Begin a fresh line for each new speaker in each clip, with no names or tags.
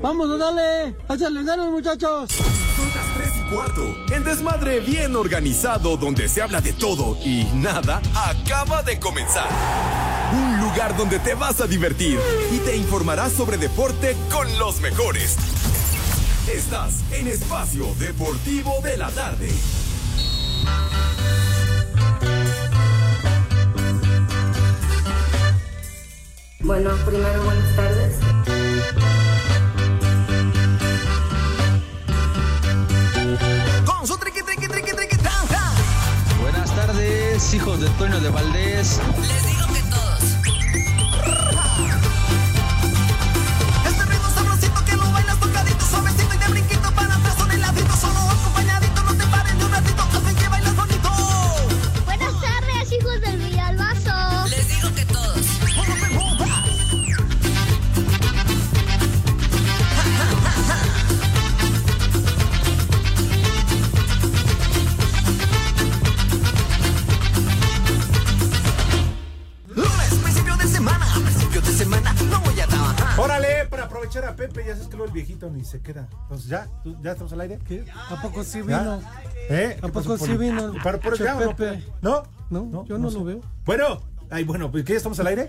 Vámonos, dale. Échale ganas, muchachos.
Son las 3 y cuarto. El desmadre bien organizado donde se habla de todo y nada acaba de comenzar. Un lugar donde te vas a divertir y te informarás sobre deporte con los mejores. Estás en Espacio Deportivo de la Tarde.
Bueno, primero buenas tardes.
Con su triqui, triqui, triqui, triqui, tan, tan.
Buenas tardes, hijos de Toño de Valdés.
Les
queda. Entonces, ¿ya? ¿Tú- ¿Ya estamos al aire?
¿Qué? ¿A poco sí vino?
¿Eh?
¿A
¿Qué
poco sí vino?
¿Para por allá o no?
Pepe.
¿No?
No, yo no lo veo.
Bueno, ay, bueno, pues ¿qué? ¿Estamos al aire?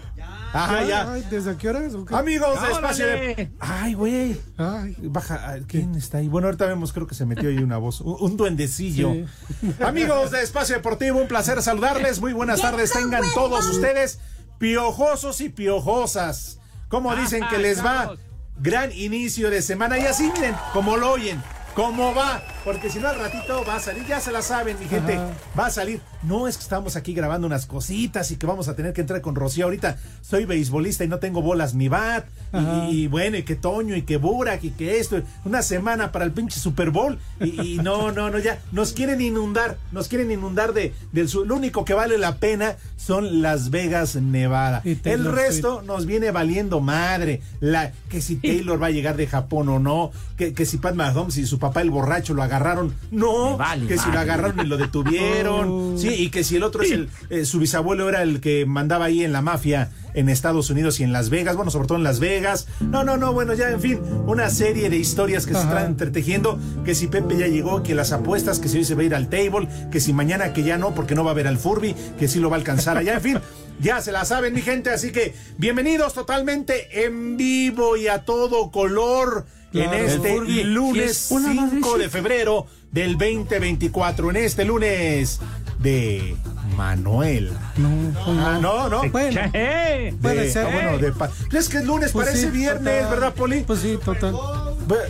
Ajá, ya.
Ay, ¿Desde qué horas? qué?
Amigos de Espacio de... Ay, güey.
Ay,
Baja, ¿quién está ahí? Bueno, ahorita vemos, creo que se metió ahí una voz, un, duendecillo.
Sí.
Amigos de Espacio Deportivo, un placer saludarles. Muy buenas tardes, tengan todos ustedes piojosos y piojosas. Como dicen que les va? Gran inicio de semana. Y así, miren, como lo oyen, cómo va. Porque si no, al ratito va a salir, ya se la saben, mi gente.
Ajá.
Va a salir. No es que estamos aquí grabando unas cositas y que vamos a tener que entrar con Rocío. Ahorita soy beisbolista y no tengo bolas ni bat. Y, y bueno, y que Toño y que Burak y que esto. Una semana para el pinche Super Bowl. Y, y no, no, no, ya. Nos quieren inundar. Nos quieren inundar de, del sur. Lo único que vale la pena son Las Vegas, Nevada. El resto nos viene valiendo madre. La, que si Taylor va a llegar de Japón o no. Que, que si Pat Mahomes y su papá el borracho lo agarraron. No. que si lo agarraron y lo detuvieron.
Oh.
Sí, y que si el otro es el, eh, su bisabuelo era el que mandaba ahí en la mafia en Estados Unidos y en Las Vegas, bueno, sobre todo en Las Vegas. No, no, no, bueno, ya, en fin, una serie de historias que se están entretejiendo, que si Pepe ya llegó, que las apuestas, que si hoy se va a ir al table, que si mañana que ya no, porque no va a ver al Furby, que sí lo va a alcanzar allá, en fin. Ya se la saben, mi gente, así que bienvenidos totalmente en vivo y a todo color
Claro.
en este
Furby.
lunes
Una
5
madrecita.
de febrero del 2024, en este lunes de Manuel.
no, no.
Ah, no, no.
Bueno,
De-
puede ser.
ah, bueno, de es que es lunes,
Pues
parece
sí,
viernes,
total.
¿verdad, Poli?
Pues sí, total.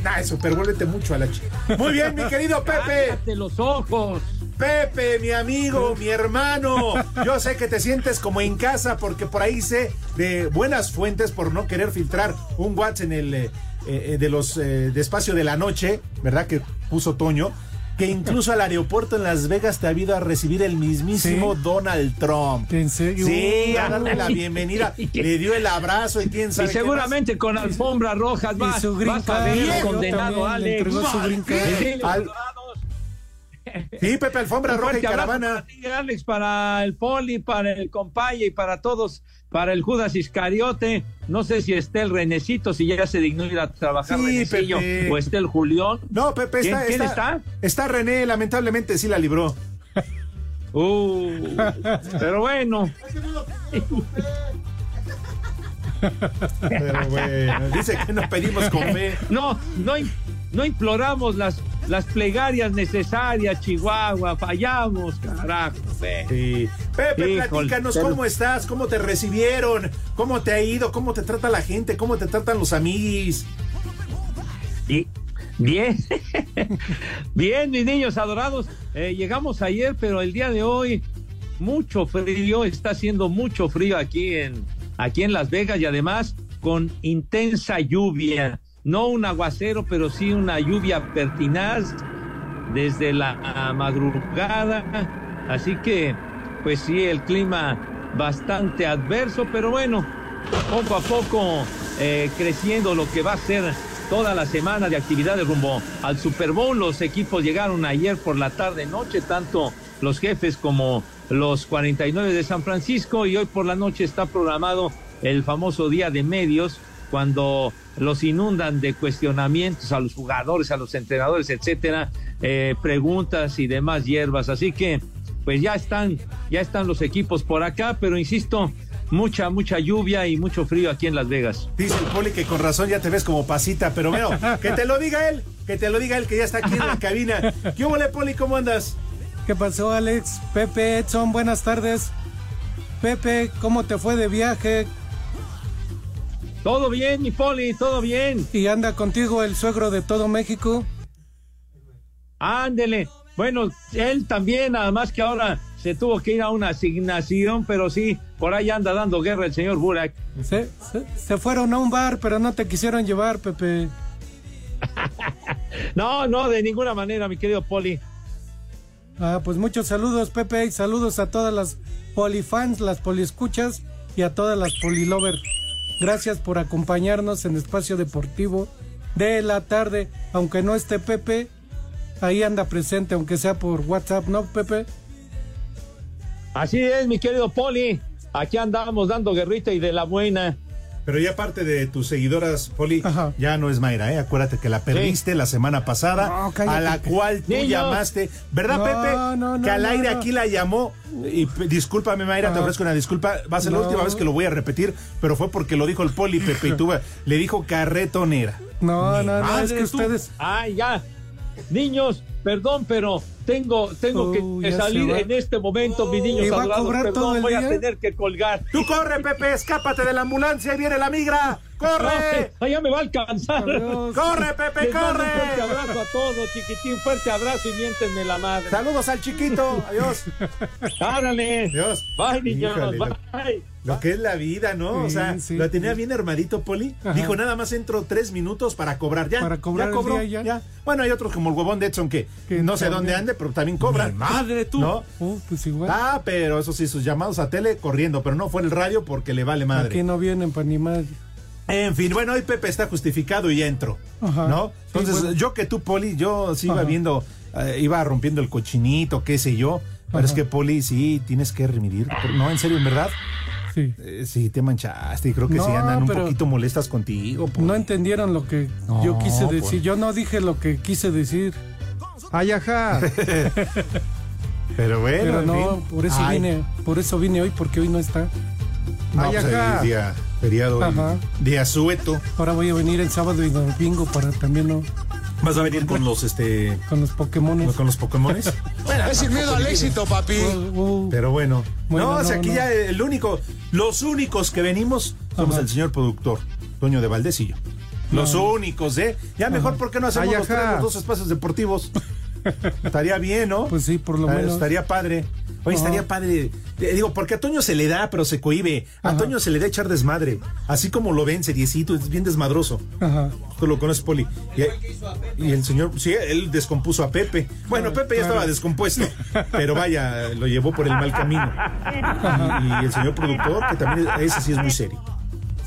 Nah, super, vuélvete mucho a la chica. Muy bien, mi querido Pepe.
de los ojos.
Pepe, mi amigo, mi hermano. Yo sé que te sientes como en casa porque por ahí sé de buenas fuentes por no querer filtrar un WhatsApp en el eh, eh, de los eh, de espacio de la noche, ¿verdad? Que puso Toño. Que incluso al aeropuerto en Las Vegas te ha habido a recibir el mismísimo
¿Sí?
Donald Trump.
¿En serio?
Sí, a darle la bienvenida. Le dio el abrazo y quién
Y
sabe. qué
seguramente con alfombras rojas
Y su
vas a ver condenado, Alex. Y.
Sí, Pepe, alfombra roja y caravana.
para ti, Alex, para el Poli, para el Compaye y para todos, para el Judas Iscariote. No sé si esté el Renecito, si ya se dignó ir a trabajar
Sí,
Renecillo,
Pepe.
o esté el Julión.
No, Pepe,
¿Quién-
está,
quién
está,
está?
está René, lamentablemente sí la libró.
Uh, pero bueno,
Pero bueno, dice que nos pedimos con fe.
no, no, no imploramos las, las plegarias necesarias, Chihuahua, fallamos, carajo.
Sí. Pepe,
Híjole,
platícanos
pero-
cómo estás, cómo te recibieron, cómo te ha ido, cómo te trata la gente, cómo te tratan los amiguis.
Y- Bien, bien, mis niños adorados. Eh, llegamos ayer, pero el día de hoy mucho frío, está haciendo mucho frío aquí en aquí en Las Vegas y además con intensa lluvia, no un aguacero, pero sí una lluvia pertinaz desde la madrugada, así que pues sí el clima bastante adverso, pero bueno, poco a poco eh, creciendo lo que va a ser toda la semana de actividades rumbo al Super Bowl. Los equipos llegaron ayer por la tarde noche, tanto los jefes como los 49 de San Francisco y hoy por la noche está programado el famoso día de medios cuando los inundan de cuestionamientos a los jugadores, a los entrenadores, etcétera, eh, preguntas y demás hierbas. Así que, pues ya están, ya están los equipos por acá, pero insisto, mucha, mucha lluvia y mucho frío aquí en Las Vegas.
Dice el Poli que con razón ya te ves como pasita, pero bueno, que te lo diga él, que te lo diga él que ya está aquí en la cabina. ¿Qué hubo, Poli? ¿Cómo andas?
¿Qué pasó, Alex? Pepe, Edson, buenas tardes. Pepe, ¿cómo te fue de viaje?
Todo bien, mi Poli, todo bien.
¿Y anda contigo el suegro de todo México?
Ándele. Bueno, él también, además que ahora se tuvo que ir a una asignación, pero sí, por ahí anda dando guerra el señor Burak.
Se, se, se fueron a un bar, pero no te quisieron llevar, Pepe.
no, no, de ninguna manera, mi querido Poli.
Ah, pues muchos saludos, Pepe, y saludos a todas las polifans, las poliescuchas y a todas las polilovers. Gracias por acompañarnos en Espacio Deportivo de la tarde, aunque no esté Pepe, ahí anda presente, aunque sea por WhatsApp, ¿no, Pepe?
Así es, mi querido Poli. Aquí andamos dando guerrita y de la buena.
Pero ya parte de tus seguidoras, Poli, Ajá. ya no es Mayra, ¿eh? Acuérdate que la perdiste sí. la semana pasada, no, a la cual tú Niños. llamaste. ¿Verdad,
No,
Pepe?
no, no,
que al
no,
aire
no.
aquí la llamó. Y discúlpame, Mayra, te
Ajá.
ofrezco una disculpa. Va a ser la
No.
última vez que lo voy a repetir, pero fue porque lo dijo el Poli, Pepe, y tú le dijo carretonera.
No, no, no, es que
tú.
ustedes.
Ay, ya. Niños, perdón, pero tengo, tengo que salir en este momento, mi niño
¿Y va a
adorados.
cobrar
Perdón,
todo el
voy a tener que colgar.
¡Tú corre, Pepe! ¡Escápate de la ambulancia! ¡Ahí viene la migra! ¡Corre!
No, ya me va a alcanzar.
Adiós.
¡Corre, Pepe,
Les
corre!
Un fuerte abrazo a todos, chiquitín. Fuerte abrazo y miéntenme la madre.
Saludos al chiquito. Adiós.
Árale.
Adiós.
Bye, niños.
Híjole, lo-
Bye.
Lo que es la vida, ¿no? o sea,
sí,
lo tenía
sí.
bien armadito, Poli.
Ajá.
Dijo, nada más entro tres minutos para cobrar. Ya,
Para cobrar
ya cobró,
día, ya.
Bueno, hay otros como el huevón de Edson que,
Que
no sé
también.
dónde ande, pero también cobra.
Madre tú.
¿No?
Uh, pues igual.
Ah, pero eso sí, sus llamados a tele corriendo, pero no fue en el radio porque le vale madre.
Aquí no vienen para ni madre.
En fin, bueno, hoy Pepe está justificado y ya entró.
Ajá.
¿No?
Sí,
Entonces,
bueno.
yo que tú, Poli, yo sí iba
Ajá.
viendo, eh, iba rompiendo el cochinito, qué sé yo. Pero es que, Poli, sí, tienes que remitir. No, en serio, en verdad.
Sí.
Eh, sí, te manchaste y creo que
No,
sí andan un poquito molestas contigo. Poli.
No entendieron lo que
No,
yo quise decir. Yo no dije lo que quise decir.
Ay, ajá.
Pero bueno,
Pero
en
no,
fin.
por eso
Ay,
vine, por eso vine hoy, porque hoy no está.
no,
Ay,
pues,
ajá.
Feriado,
Ajá.
día sueto.
Ahora voy a venir el sábado y domingo para también no
Vas a venir con los, este,
con los Pokémon.
con los Pokémones.
Es sin miedo al éxito, papi.
Pero bueno,
Bueno,
no, o sea, aquí
no.
ya el único, los únicos que venimos somos
Ajá.
el señor productor, Toño de Valdés y yo. Los únicos, ¿eh? Ya mejor, ¿por qué no hacemos
Ay,
los,
ajá.
tres, los dos espacios deportivos? estaría bien, ¿no?
Pues sí, por lo
Estaría-
menos.
Estaría padre. Oye,
Ajá.
estaría padre. Eh, Digo, porque a Toño se le da, pero se cohibe. A
Ajá.
Toño se le da echar desmadre. Así como lo ven, seriecito, es bien desmadroso.
Ajá.
Tú lo conoces, Poli. Y, y el señor, sí, él descompuso a Pepe. Bueno, Pepe ya estaba descompuesto, pero vaya, lo llevó por el mal camino. Y, y el señor productor, que también, es- ese sí es muy serio.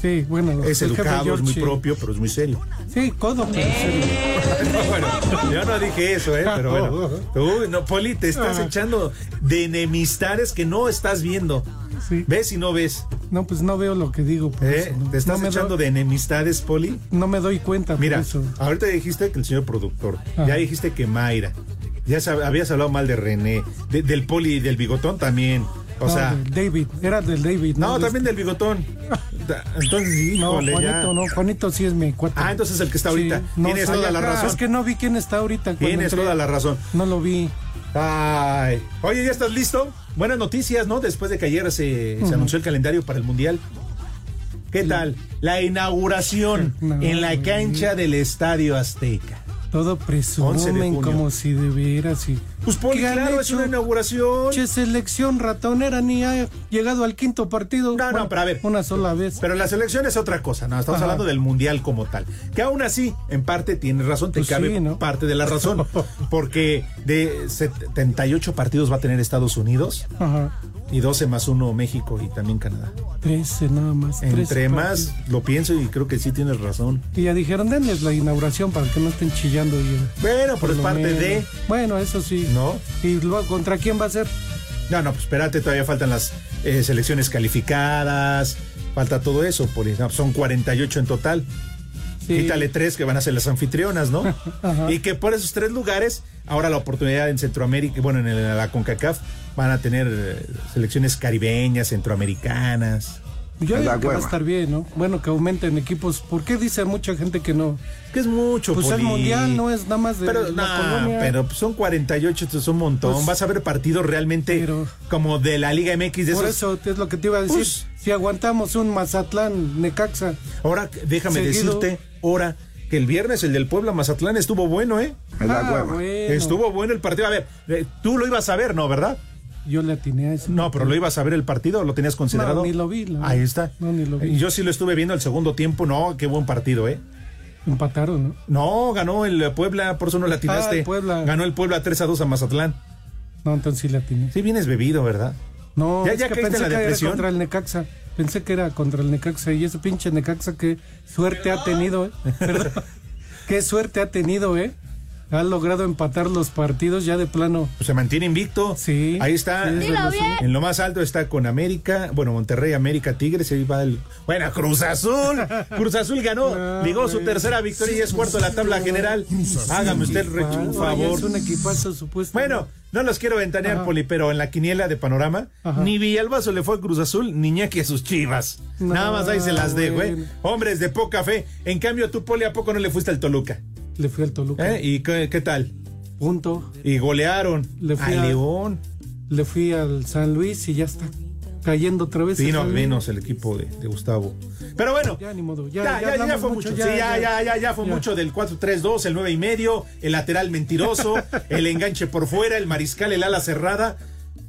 Sí, bueno.
Es educado, es muy propio, pero es muy serio.
Sí, codo, pero serio.
No, bueno, yo no dije eso, ¿eh? Pero bueno. Tú, no, Poli, te estás
Ajá.
echando de enemistades que no estás viendo.
Sí.
¿Ves y no ves?
No, pues no veo lo que digo. por
¿Eh?
eso, no.
¿Te estás
no me
echando
doy,
de enemistades, Poli?
No me doy cuenta
Mira,
por eso.
ahorita dijiste que el señor productor,
Ajá.
ya dijiste que Mayra, ya sab- habías hablado mal de René, de- del poli y del bigotón también. O
No,
sea,
del David, era del David.
no,
de
también
este.
del bigotón. Entonces,
No,
híjole,
Juanito,
ya.
no, Juanito sí es mi cuate.
Ah, entonces el que está ahorita.
Sí, no,
Tienes toda la razón.
Es que no vi quién está ahorita.
Tienes toda la razón.
No lo vi.
Ay. Oye, ¿ya estás listo? Buenas noticias, ¿no? Después de que ayer se, anunció el calendario para el Mundial. ¿Qué tal? La inauguración
No,
en la cancha del Estadio Azteca.
Todo
11 de
presumen como si de veras y.
Pues Poli,
¿Qué han
claro, es una inauguración.
Che, selección ratonera ni ha llegado al quinto partido.
No, no, pero a ver.
Una sola vez.
Pero la selección es otra cosa, no, estamos
Ajá.
hablando del mundial como tal. Que aún así, en parte tienes razón, te
Pues
cabe
sí, ¿no?
parte de la razón. Porque de 78 partidos va a tener Estados Unidos
Ajá.
y 12 más 1 México y también Canadá.
13 nada más. 13
Entre más
partidos.
lo pienso y creo que sí tienes razón.
Y ya dijeron, denles la inauguración para que no estén chillando. Y,
Bueno, pero es parte
menos.
de.
Bueno, eso sí.
¿No?
¿Y luego contra quién va a ser?
No, no, pues espérate, todavía faltan las eh, selecciones calificadas, falta todo eso, Poli. No, son 48 en total.
Sí.
Quítale tres que van a ser las anfitrionas, ¿no? Y que por esos tres lugares, ahora la oportunidad en Centroamérica, bueno, en el- la CONCACAF, van a tener eh, selecciones caribeñas, centroamericanas.
Yo digo que va a estar bien, ¿no? Bueno, que aumenten equipos. ¿Por qué dice mucha gente que no?
Que es mucho,
Pues el mundial no es nada más de
Pero,
la
nah,
colonia.
pero son 48, esto es un montón.
Pues,
Vas a ver partidos realmente
pero-
como de la Liga MX de
Por
esos.
eso es lo que te iba a decir.
Pues-
si aguantamos un Mazatlán, Necaxa,
Ahora, déjame
Seguido.
decirte, ahora, que el viernes el del Puebla Mazatlán estuvo bueno, ¿eh?
La
Ah, bueno.
Estuvo bueno el partido. A ver, eh, tú lo ibas a ver, ¿no? ¿Verdad?
Yo le atiné a eso.
No, pero lo ibas a ver el partido, ¿o ¿lo tenías considerado?
No, ni lo vi,
Ahí está.
No, ni lo vi.
Yo sí lo estuve viendo el segundo tiempo, no, qué buen partido, ¿eh?
Empataron, ¿no?
No, ganó el Puebla, por eso no la atinaste.
Ah, el Puebla.
Ganó el Puebla 3 a 2 a Mazatlán.
No, entonces sí le atiné.
Sí, vienes bebido, ¿verdad?
No,
¿Ya-
es
ya
que
en
pensé
la
que era contra el Necaxa. Pensé que era contra el Necaxa. Y ese pinche Necaxa, qué suerte ha tenido, ¿eh? Perdón. qué suerte ha tenido, ¿eh? Ha logrado empatar los partidos ya de plano.
Se mantiene invicto.
Sí.
Ahí está.
Sí, es.
En lo más alto está con América, bueno, Monterrey, América, Tigres, ahí va el... Bueno, Cruz Azul. Cruz Azul ganó, ligó su tercera victoria y es cuarto de la tabla general. Hágame usted un favor.
Es un equipazo supuesto.
Bueno, no los quiero ventanear,
Ajá.
Poli, pero en la quiniela de panorama,
Ajá.
ni Villalbazo le fue a Cruz Azul, ni Ñaki a sus chivas.
No,
Nada más ahí se las dejo, ¿eh? Hombres de poca fe. En cambio, tú, Poli, ¿a poco no le fuiste al Toluca?
Le fui al Toluca.
¿Eh? ¿Y qué, qué tal?
Punto.
Y golearon
Le fui
a León.
Le fui al San Luis y ya está. Cayendo otra vez.
Vino
Luis.
menos el equipo de, de Gustavo. Pero bueno,
Ya, ni modo. Ya,
ya,
ya
ya, fue
mucho,
sí, ya,
ya.
ya, ya, fue mucho del 4-3-2, el 9 y medio, el lateral mentiroso, el enganche por fuera, el mariscal, el ala cerrada.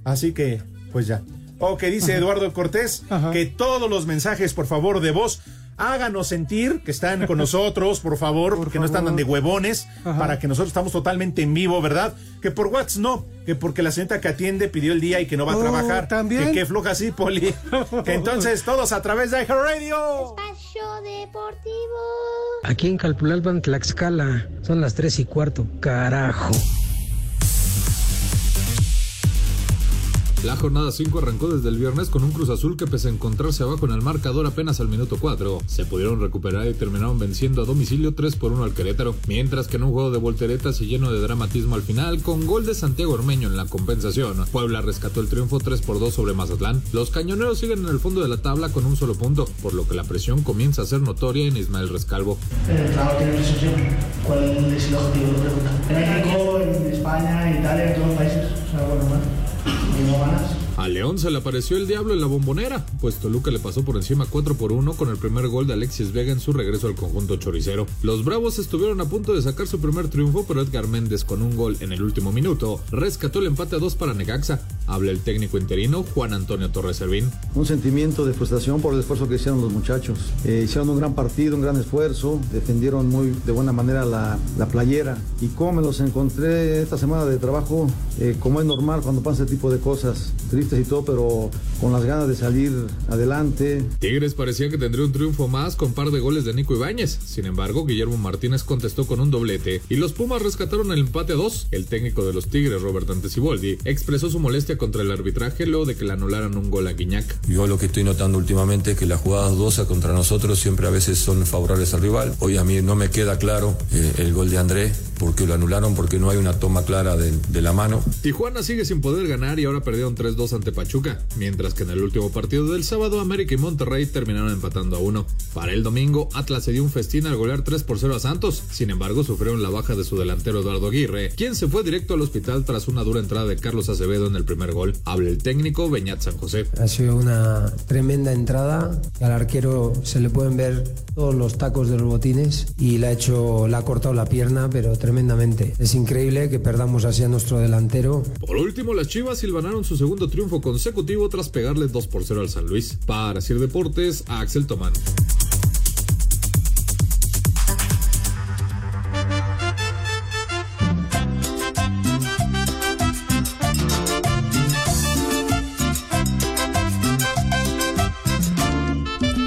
Así que, pues ya. O que dice Eduardo Cortés,
Ajá.
que todos los mensajes, por favor, de voz, háganos sentir que están con nosotros, por favor, porque no están de huevones,
Ajá.
para que nosotros estamos totalmente en vivo, ¿verdad? Que por WhatsApp no, que porque la señorita que atiende pidió el día y que no va a
Oh,
trabajar.
¿también?
Que floja así, Poli. que entonces todos a través de Radio.
Espacio Deportivo.
Aquí en Calpulalpan, Tlaxcala, son las tres y cuarto, carajo.
La jornada 5 arrancó desde el viernes con un Cruz Azul que pese a encontrarse abajo en el marcador apenas al minuto 4, se pudieron recuperar y terminaron venciendo a domicilio 3 por 1 al Querétaro, mientras que en un juego de volteretas y lleno de dramatismo al final, con gol de Santiago Ormeño en la compensación, Puebla rescató el triunfo 3 por 2 sobre Mazatlán. Los cañoneros siguen en el fondo de la tabla con un solo punto, por lo que la presión comienza a ser notoria en Ismael Rescalvo.
El entrenador tiene. ¿Cuál es el objetivo? En México, en España, en Italia, en todos los países. Es algo normal. Y no ganas.
A León se le apareció el diablo en la bombonera, pues Toluca le pasó por encima 4 por 1 con el primer gol de Alexis Vega en su regreso al conjunto choricero. Los Bravos estuvieron a punto de sacar su primer triunfo, pero Edgar Méndez con un gol en el último minuto rescató el empate a 2 para Necaxa. Habla el técnico interino Juan Antonio Torres Servín.
Un sentimiento de frustración por el esfuerzo que hicieron los muchachos. Eh, hicieron un gran partido, un gran esfuerzo, defendieron muy de buena manera la, la playera. Y como me los encontré esta semana de trabajo, eh, como es normal cuando pasa este tipo de cosas, tristes y todo, pero con las ganas de salir adelante.
Tigres parecía que tendría un triunfo más con par de goles de Nico Ibáñez. Sin embargo, Guillermo Martínez contestó con un doblete y los Pumas rescataron el empate a dos. El técnico de los Tigres, Robert Antesiboldi, expresó su molestia contra el arbitraje luego de que le anularan un gol a Guiñac.
Yo lo que estoy notando últimamente es que las jugadas dudosas contra nosotros siempre a veces son favorables al rival. Hoy a mí no me queda claro eh, el gol de André, porque lo anularon, porque no hay una toma clara de, de la mano.
Tijuana sigue sin poder ganar y ahora perdieron 3-2 ante Pachuca, mientras que en el último partido del sábado América y Monterrey terminaron empatando a uno. Para el domingo, Atlas se dio un festín al golear 3 por 0 a Santos, sin embargo sufrieron la baja de su delantero Eduardo Aguirre, quien se fue directo al hospital tras una dura entrada de Carlos Acevedo en el primer gol. Habla el técnico Beñat San José.
Ha sido una tremenda entrada. Al arquero se le pueden ver todos los tacos de los botines y le ha hecho, le ha cortado la pierna, pero tremendamente. Es increíble que perdamos así a nuestro delantero.
Por último, las Chivas silvanaron su segundo triunfo consecutivo tras pegarle 2 por 0 al San Luis. Para Sir Deportes, Axel Tomán.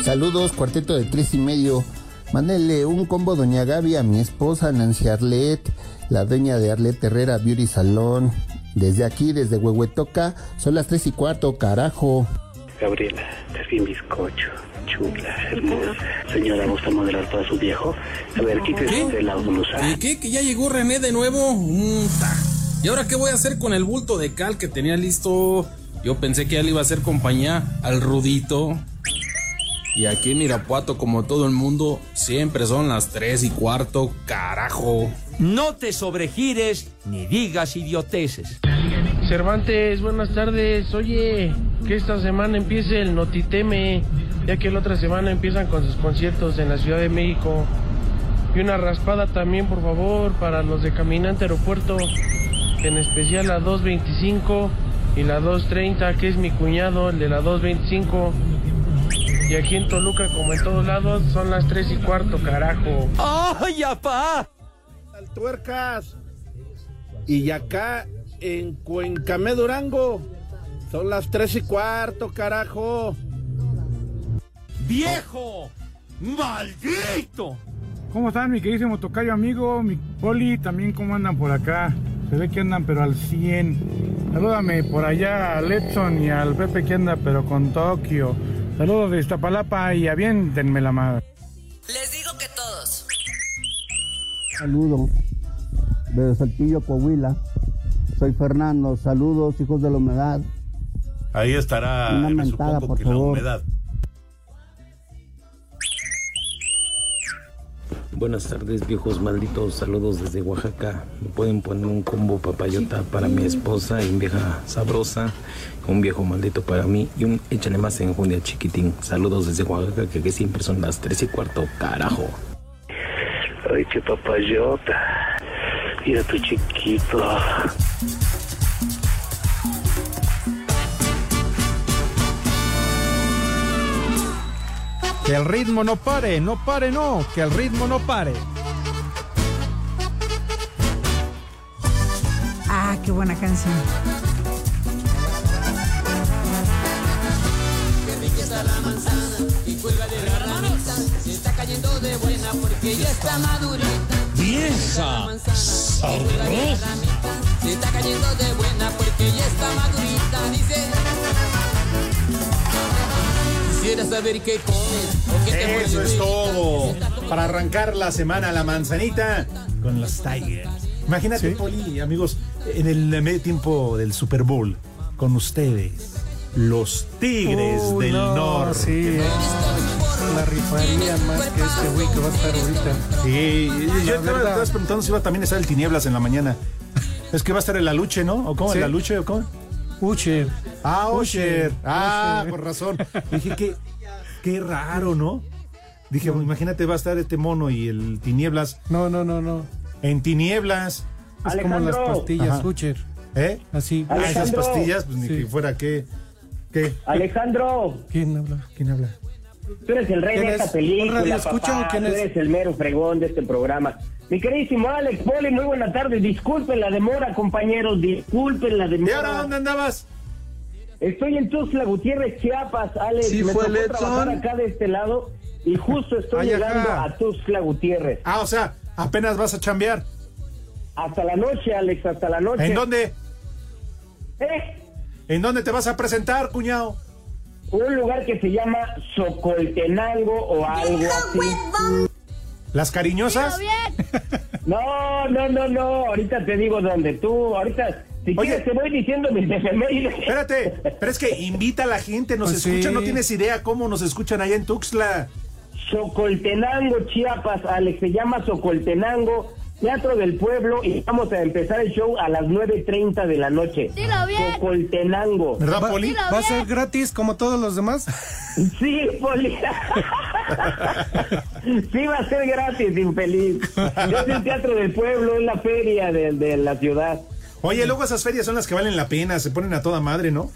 Saludos, cuarteto de tres y medio. Mándele un combo Doña Gaby a mi esposa Nancy Arlet, la dueña de Arlet Herrera Beauty Salón. Desde aquí, desde Huehuetoca, son las tres y cuarto, carajo.
Gabriela, estás bien bizcocho, chula, hermosa. Señora, ¿gusta modelar para su viejo? A ver, quítese la blusa.
¿Y qué? ¿Que ya llegó René de nuevo? Mm. ¿Y ahora qué voy a hacer con el bulto de cal que tenía listo? Yo pensé que ya le iba a hacer compañía al Rudito. Y aquí en Irapuato, como todo el mundo, siempre son las tres y cuarto, carajo.
No te sobregires ni digas idioteces.
Cervantes, buenas tardes. Oye, que esta semana empiece el Notiteme, ya que la otra semana empiezan con sus conciertos en la Ciudad de México. Y una raspada también, por favor, para los de Caminante Aeropuerto, en especial la 225 y la 230, que es mi cuñado, el de la 225. Y aquí en Toluca, como en todos lados, son las 3 y cuarto, carajo.
¡Ay, apá!
Tuercas. Y acá en Cuencamé Durango son las tres y cuarto, carajo.
¡Viejo! ¡Maldito!
¿Cómo están, mi queridísimo tocayo amigo? Mi poli, también cómo andan por acá. Se ve que andan pero al 100. Salúdame por allá al Edson y al Pepe que anda pero con Tokio. Saludos de Iztapalapa y aviéntenme la madre.
Les.
Saludos de Saltillo, Coahuila. Soy Fernando. Saludos, hijos de la humedad.
Ahí estará,
Una
me
mentada, por
que la
favor.
humedad.
Buenas tardes, viejos malditos. Saludos desde Oaxaca. Me pueden poner un combo papayota para mi esposa y vieja sabrosa. Un viejo maldito para mí y un échale más enjundia chiquitín. Saludos desde Oaxaca, que, que siempre son las tres y cuarto. Carajo.
Ay, qué papayota. Mira tu chiquito.
Que el ritmo no pare, no pare, no, que el ritmo no pare.
Ah, qué buena canción.
Está la manzana porque ya está madurita.
¡Vieja!
¡Sabrosa! Se está cayendo de buena porque ya está madurita. Dice. Quisiera saber qué comes o qué te
Eso es todo. Para arrancar la semana, la manzanita con los Tigers. Imagínate, Poli, amigos, en el medio tiempo del Super Bowl, con ustedes, los Tigres
Uh,
del
no,
Norte.
sí, La rifaría más que este güey que va a estar ahorita.
Sí, y yo te estabas preguntando si iba también a estar el Tinieblas en la mañana. Es que va a estar el Aluche, ¿no? ¿O cómo?
Sí.
¿El Aluche o cómo?
Usher.
Ah, Usher. Ah, con razón. Dije que qué raro, ¿no? Dije, imagínate, va a estar este mono y el Tinieblas.
No, no, no, no.
En Tinieblas.
Es como las pastillas,
Ajá.
Usher.
¿Eh?
Así.
Ah, esas
Alejandro.
pastillas, pues ni
Sí.
que fuera que. ¿Qué?
Alejandro,
¿Quién habla?
¿Quién habla?
Tú eres el rey
¿Quién
de
es?
esta película,
¿Un radioescucha
papá.
quién
tú
es?
eres el mero fregón de este programa. Mi queridísimo Alex Poli, muy buena tarde. Disculpen la demora, compañeros. Disculpen la demora.
¿Y ahora dónde andabas?
Estoy en Tuxtla Gutiérrez, Chiapas, Alex.
Sí,
Me
fue
tocó trabajar acá de este lado y justo estoy
Ay,
llegando a Tuxtla Gutiérrez.
Ah, o sea, apenas vas a chambear.
Hasta la noche, Alex, hasta la noche.
¿En dónde?
¿Eh?
¿En dónde te vas a presentar, cuñado?
Un lugar que se llama Socoltenango o algo así.
¿Las cariñosas?
No, no, no, no. Ahorita te digo dónde. Tú, ahorita, si
Oye.
quieres, te voy diciendo mis efemérides.
Espérate, pero es que invita a la gente, nos
Pues
escuchan,
sí.
no tienes idea cómo nos escuchan allá en Tuxtla.
Socoltenango, Chiapas, Alex, se llama Socoltenango, Teatro del Pueblo, y vamos a empezar el show a las 9.30 de la noche.
Dilo bien.
Socoltenango.
¿Verdad,
¿Va, ¿Va a ser gratis como todos los demás?
Sí, Poli. sí, va a ser gratis, infeliz. Es el Teatro del Pueblo, es la feria de, de la ciudad.
Oye, luego esas ferias son las que valen la pena, se ponen a toda madre, ¿no?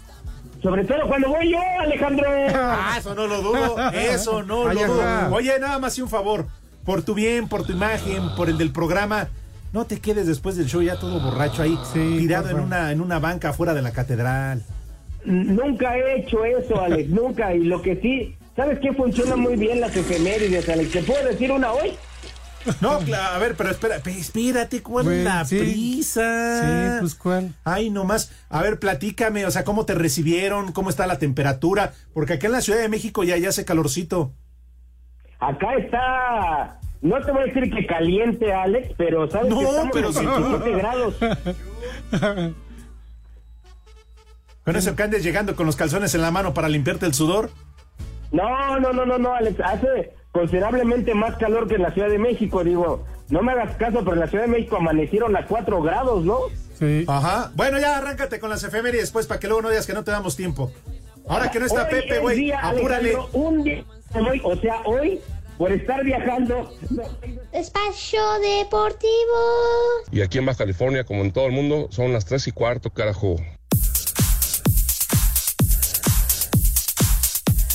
Sobre todo cuando voy yo, Alejandro.
Ah, eso no lo dudo, eso no
Ay,
lo dudo. Oye, nada más y un favor, por tu bien, por tu imagen, por el del programa, no te quedes después del show ya todo borracho ahí, tirado en una, en una banca afuera de la catedral.
Nunca he hecho eso, Alex, nunca. Y lo que sí, ¿sabes qué funciona muy bien las efemérides, Alex? ¿Te puedo decir una hoy?
No, a ver, pero espera, pe- espérate, ¿cuál
Güey,
la
sí.
prisa?
Sí, pues cuál.
Ay, nomás. A ver, platícame, o sea, ¿cómo te recibieron? ¿Cómo está la temperatura? Porque acá en la Ciudad de México ya, ya hace calorcito.
Acá está, no te voy a decir que caliente, Alex, pero sabes
No,
que estamos
pero
en
sí.
27 grados.
Con eso que andes llegando con los calzones en la mano para limpiarte el sudor.
No, no, no, no, no, Alex, hace considerablemente más calor que en la Ciudad de México, digo. No me hagas caso, pero en la Ciudad de México amanecieron a 4 grados, ¿no?
Sí.
Ajá. Bueno, ya arráncate con las efemérides después para que luego no digas que no te damos tiempo. Ahora que no está
Hoy
Pepe, güey, apúrale.
Alejandro, un día hoy, o sea, hoy, por estar viajando,
Espacio Deportivo.
Y aquí en Baja California, como en todo el mundo, son las tres y cuarto, carajo.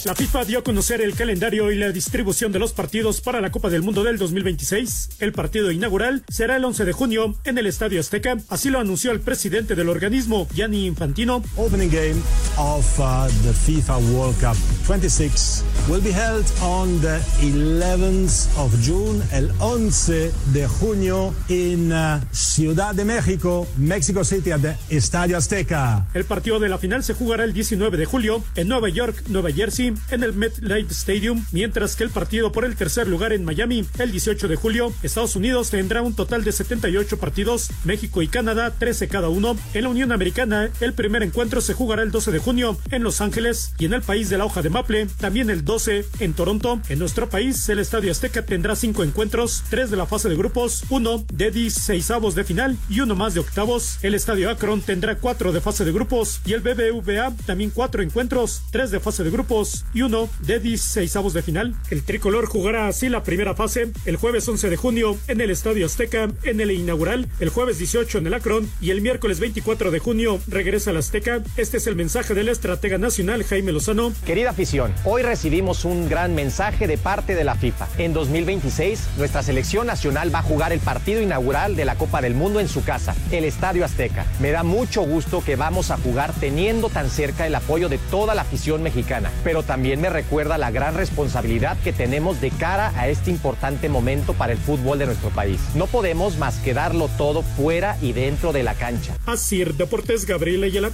La FIFA dio a conocer el calendario y la distribución de los partidos para la Copa del Mundo del 2026. El partido inaugural será el 11 de junio en el Estadio Azteca, así lo anunció el presidente del organismo, Gianni Infantino.
opening game of uh, the FIFA World Cup 26 will be held on the 11th of June, el 11 de junio, in uh, Ciudad de México, Mexico City, at the Estadio Azteca.
El partido de la final se jugará el 19 de julio en Nueva York, Nueva Jersey, en el MetLife Stadium, mientras que el partido por el tercer lugar en Miami, el 18 de julio, Estados Unidos tendrá un total de 78 partidos, México y Canadá 13 cada uno. En la Unión Americana, el primer encuentro se jugará el 12 de junio en Los Ángeles y en el país de la hoja de Maple, también el 12 en Toronto. En nuestro país, el Estadio Azteca tendrá cinco encuentros, tres de la fase de grupos, uno de 16avos de final y uno más de octavos. El Estadio Akron tendrá cuatro de fase de grupos y el BBVA también cuatro encuentros, tres de fase de grupos y uno de 16avos de final. El tricolor jugará así la primera fase el jueves 11 de junio en el Estadio Azteca en el inaugural, el jueves 18 en el Akron y el miércoles 24 de junio regresa al Azteca. Este es el mensaje del estratega nacional Jaime Lozano.
Querida afición, hoy recibimos un gran mensaje de parte de la FIFA. En 2026, nuestra selección nacional va a jugar el partido inaugural de la Copa del Mundo en su casa, el Estadio Azteca. Me da mucho gusto que vamos a jugar teniendo tan cerca el apoyo de toda la afición mexicana, pero también me recuerda la gran responsabilidad que tenemos de cara a este importante momento para el fútbol de nuestro país. No podemos más que darlo todo fuera y dentro de la cancha.
Así, Deportes Gabriel Ayala.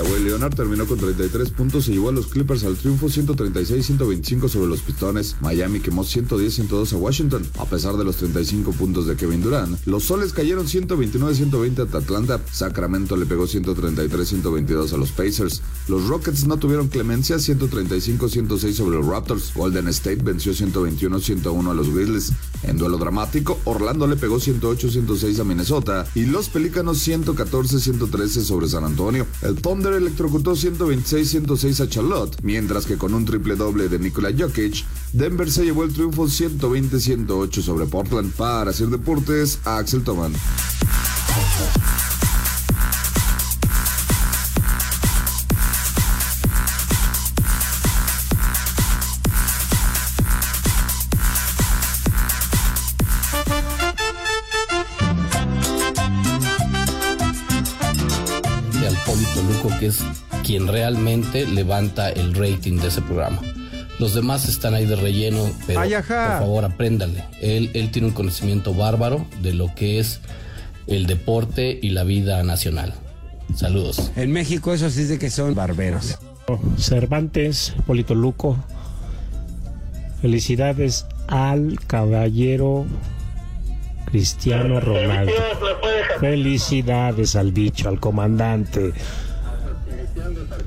Kawhi Leonard terminó con 33 puntos y llevó a los Clippers al triunfo 136-125 sobre los Pistones. Miami quemó 110-102 a Washington. A pesar de los 35 puntos de Kevin Durant, los Soles cayeron 129-120 a Atlanta. Sacramento le pegó 133-122 a los Pacers. Los Rockets no tuvieron clemencia 135-106 sobre los Raptors. Golden State venció 121-101 a los Grizzlies. En duelo dramático, Orlando le pegó 108-106 a Minnesota y los Pelícanos 114-113 sobre San Antonio. El Thunder electrocutó 126-106 a Charlotte, mientras que con un triple doble de Nikola Jokic, Denver se llevó el triunfo 120-108 sobre Portland. Para hacer deportes, Axel Toman.
Quien realmente levanta el rating de ese programa. Los demás están ahí de relleno, pero
Ay,
por favor apréndale. Él, él tiene un conocimiento bárbaro de lo que es el deporte y la vida nacional. Saludos.
En México eso sí de que son barberos.
Cervantes, Polito Luco. Felicidades al caballero Cristiano Ronaldo. Felicidades al bicho, al comandante.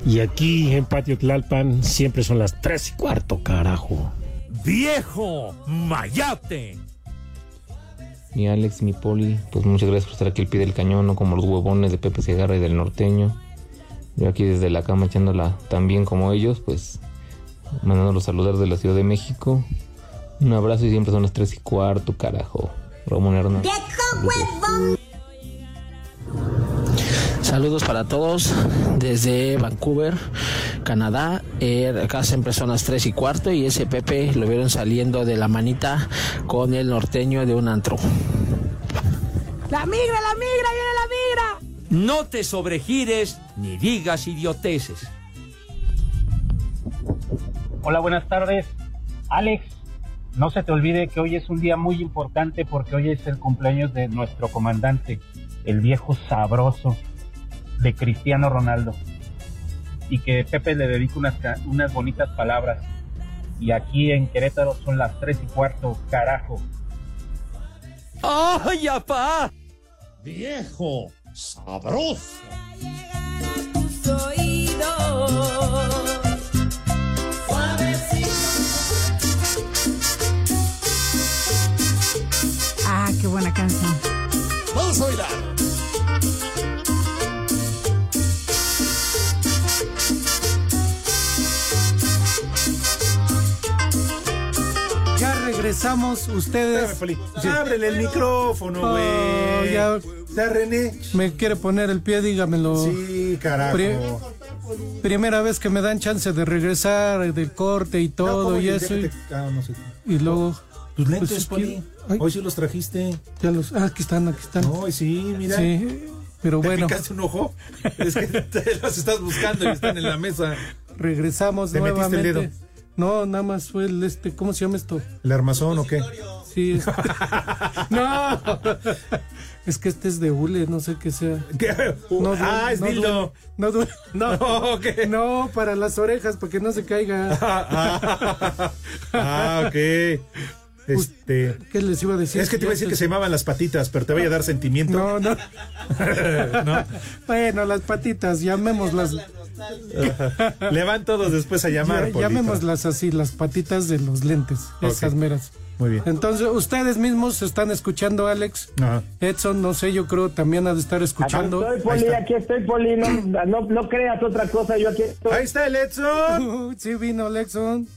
Y aquí en Patio Tlalpan siempre son las tres y cuarto, carajo.
¡Viejo Mayate!
Mi Alex, mi Poli, pues muchas gracias por estar aquí al pie del cañón, no como los huevones de Pepe Segarra y del norteño. Yo aquí desde la cama echándola tan bien como ellos, pues mandándolos saludar de la Ciudad de México. Un abrazo y siempre son las tres y cuarto, carajo. Ramón Hernández.
Saludos para todos desde Vancouver, Canadá. Eh, acá siempre son las 3 y cuarto y ese Pepe lo vieron saliendo de la manita con el norteño de un antro.
¡La migra, la migra, viene la migra!
No te sobregires ni digas idioteces.
Hola, buenas tardes. Alex,
no se te olvide que hoy es un día muy importante porque hoy es el cumpleaños de nuestro comandante, el viejo sabroso de Cristiano Ronaldo. Y que Pepe le dedica unas, unas bonitas palabras. Y aquí en Querétaro son las tres y cuarto, carajo.
¡Ay, apá!
Viejo, sabroso.
Ah, qué buena canción.
Vamos a bailar.
Ya regresamos, ustedes.
Espérame, Poli. Ábrele el micrófono,
Oh,
güey.
ya.
Ya, René.
Me quiere poner el pie, dígamelo.
Sí, carajo.
Pri- primera vez que me dan chance de regresar del corte y todo
¿cómo
y eso.
Ah, no sé.
y luego.
Tus lentes,
pues, es
Poli.
que-
Hoy sí los trajiste.
Ya los. Ah, aquí están, aquí están.
Hoy sí, mira.
Sí, pero
¿Te
bueno.
picaste un ojo? Es que te los estás buscando y están en la mesa.
Regresamos
¿Te metiste el
nuevamente.
dedo?
No, nada más fue el este, ¿cómo se llama esto?
¿El armazón o qué?
Sí. es- no. Es que este es de hule, no sé qué sea. No,
ah, es dildo.
duele, No, no,
No, ¿qué?
no, para las orejas, para que no se caiga.
Ah, ok. Este.
¿Qué les iba a decir?
Es que te iba a decir que se llamaban las patitas, pero te voy a dar sentimiento.
No, no.
¿No?
Bueno, las patitas, llamémoslas.
Le van todos después a llamar.
Ya- llamémoslas así, las patitas de los lentes, esas meras.
Muy bien.
Entonces, ustedes mismos están escuchando, Alex.
Ajá.
Edson, no sé, yo creo también ha de estar escuchando.
Aquí estoy, Poli, aquí estoy, Poli. No, no, no creas otra cosa, yo aquí estoy.
Ahí está el Edson.
sí, vino el Edson.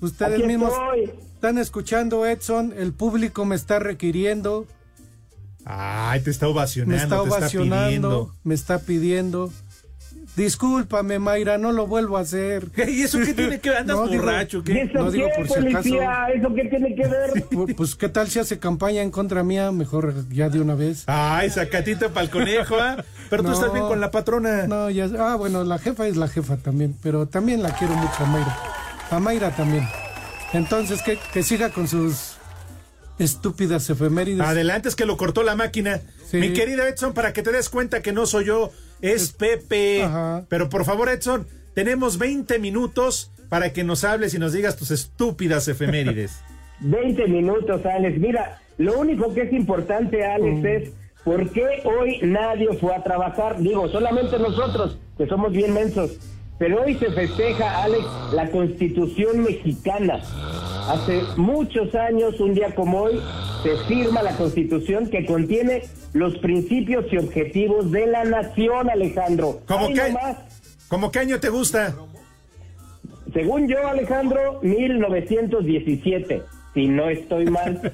Ustedes
Aquí
mismos
estoy.
están escuchando, Edson. El público me está requiriendo,
Ay, te está
me
ovacionando,
está
te está
ovacionando,
pidiendo.
me está pidiendo. Discúlpame, Mayra, no lo vuelvo a hacer.
¿Y eso qué tiene que ver? ¿Andas
No, digo-
borracho?
¿Y
¿Qué?
eso
No digo
qué,
por si acaso.
policía? ¿Eso qué tiene que ver?
Pu- Pues, ¿qué tal si hace campaña en contra mía? Mejor ya de una vez.
Ay, sacatito para el conejo, ¿ah? Pero tú estás bien con la patrona.
No, ya. Ah, bueno, la jefa es la jefa también, pero también la quiero mucho a Mayra. A Mayra también. Entonces, que, que siga con sus estúpidas efemérides.
Adelante, es que lo cortó la máquina.
Sí.
Mi querido Edson, para que te des cuenta que no soy yo, es Pepe.
Ajá.
Pero por favor, Edson, tenemos 20 minutos para que nos hables y nos digas tus estúpidas efemérides.
20 minutos, Alex. Mira, lo único que es importante, Alex, es por qué hoy nadie fue a trabajar. Digo, solamente nosotros, que somos bien mensos. Pero hoy se festeja, Alex, la Constitución mexicana. Hace muchos años, un día como hoy, se firma la Constitución que contiene los principios y objetivos de la nación, Alejandro.
¿Cómo
Ahí
qué? ¿Cómo qué año te gusta?
Según yo, Alejandro, 1917, si no estoy mal.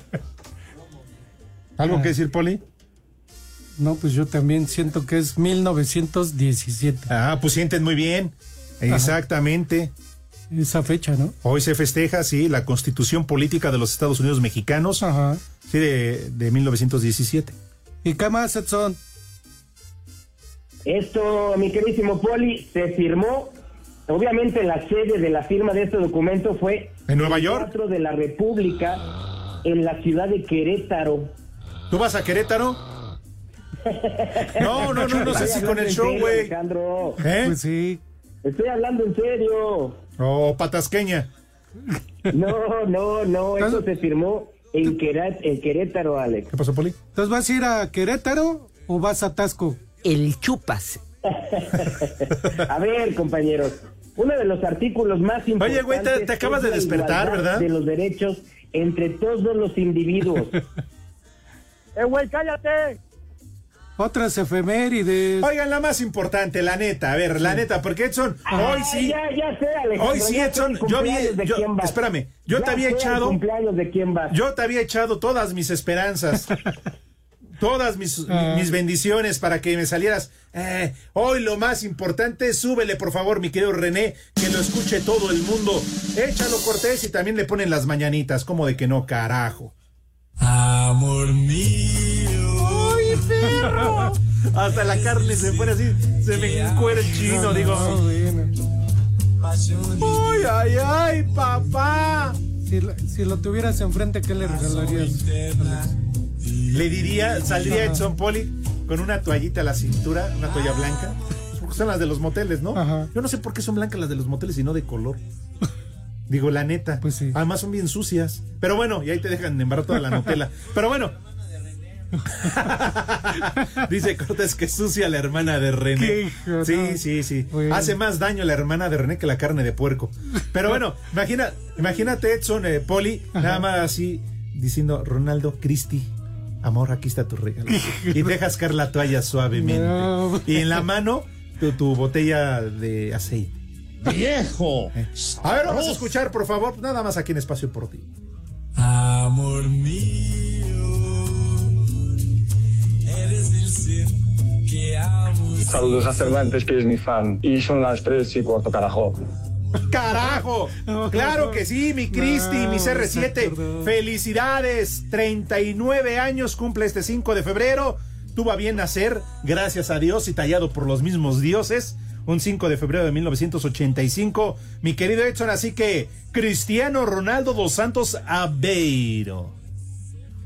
¿Algo que decir, Poli?
No, pues yo también siento que es 1917.
Ah, pues sienten muy bien. Exactamente.
Esa fecha, ¿no?
Hoy se festeja, sí, la Constitución Política de los Estados Unidos Mexicanos.
Ajá.
Sí, de, de 1917.
¿Y qué más, Edson?
Esto, mi queridísimo Poli, se firmó. Obviamente la sede de la firma de este documento fue
¿En Nueva
el
York?
Teatro de la República en la ciudad de Querétaro.
¿Tú vas a Querétaro? No, no, no, no sé si con el show, güey.
Alejandro,
¿Eh?
Pues sí.
estoy hablando en serio.
Oh, patasqueña.
No, no, no, eso se firmó en, Querétaro, Alex.
¿Qué pasó, Poli?
¿Entonces vas a ir a Querétaro o vas a Tasco?
El chupas.
A ver, compañeros, uno de los artículos más importantes.
Oye, güey, te- te acabas de despertar, ¿verdad?
De los derechos entre todos los individuos.
¡Eh, güey, cállate!
Otras efemérides.
Oigan, la más importante, la neta, a ver, la neta, porque Edson, hoy sí.
Ya, ya sé, Alejandro.
Hoy sí, Edson, yo
de
yo- espérame, yo
Ya
te había echado,
cumpleaños de quién vas.
yo te había echado todas mis esperanzas, todas mis,
Ah.
mis bendiciones para que me salieras. Eh, hoy lo más importante, súbele por favor, mi querido René, que lo escuche todo el mundo. Échalo Cortés y también le ponen las mañanitas, como de que no, carajo.
Amor mío.
¡Ay, perro! Hasta la carne se pone así, se me encuera el chino,
No,
digo.
no, bueno.
¡Ay, ay, ay, papá!
Si, lo- si lo tuvieras enfrente, ¿qué le regalarías?
Le diría, saldría Edson Poli con una toallita a la cintura, una toalla blanca. Son las de los moteles, ¿no? Yo no sé por qué son blancas las de los moteles y no de color. Digo, la neta. Pues sí. Además son bien sucias. Pero bueno, y ahí te dejan embarrar toda la Nutella. Pero bueno. Dice Cortés que sucia la hermana de René.
Qué hijo,
sí,
no.
sí, sí.
Bueno.
Hace más daño la hermana de René que la carne de puerco. Pero bueno, imagina, imagínate Edson eh, Poli, nada más así diciendo, Ronaldo, Cristi, amor, aquí está tu regalo. y dejas caer la toalla suavemente.
No.
Y en la mano, tu, tu botella de aceite.
Viejo.
A ver, vamos a escuchar, por favor, nada más aquí en Espacio por ti.
Amor mío,
Saludos a Cervantes, que es mi fan. Y son las 3 y cuarto, carajo.
¡Carajo! Claro que sí, mi Cristi, mi
se
CR7. Felicidades. 39 años cumple este 5 de febrero. Tuvo a bien nacer, gracias a Dios y tallado por los mismos dioses. Un 5 de febrero de 1985. Mi querido Edson, así que Cristiano Ronaldo dos Santos Aveiro.